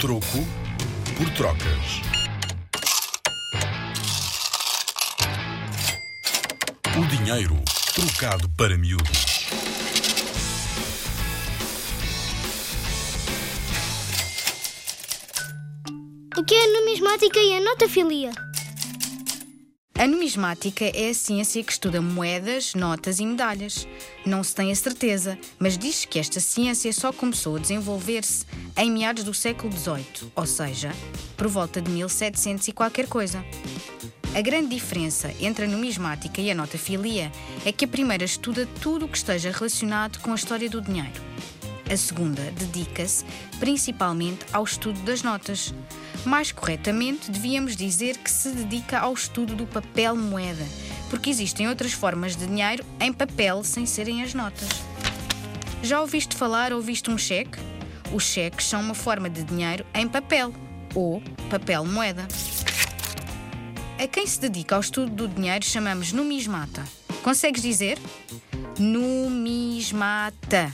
Troco por trocas. O dinheiro trocado para miúdos. O que é a numismática e a notafilia? A numismática é a ciência que estuda moedas, notas e medalhas. Não se tem a certeza, mas diz que esta ciência só começou a desenvolver-se em meados do século XVIII, ou seja, por volta de 1700 e qualquer coisa. A grande diferença entre a numismática e a notafilia é que a primeira estuda tudo o que esteja relacionado com a história do dinheiro. A segunda dedica-se principalmente ao estudo das notas. Mais corretamente, devíamos dizer que se dedica ao estudo do papel moeda, porque existem outras formas de dinheiro em papel sem serem as notas. Já ouviste falar ou viste um cheque? Os cheques são uma forma de dinheiro em papel, ou papel moeda. A quem se dedica ao estudo do dinheiro chamamos numismata. Consegues dizer? Numismata.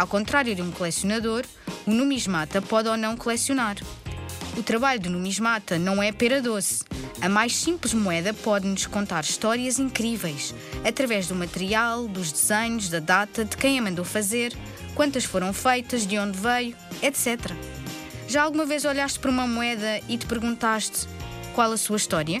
Ao contrário de um colecionador, o numismata pode ou não colecionar. O trabalho do numismata não é pera doce. A mais simples moeda pode-nos contar histórias incríveis, através do material, dos desenhos, da data, de quem a mandou fazer, quantas foram feitas, de onde veio, etc. Já alguma vez olhaste para uma moeda e te perguntaste qual a sua história?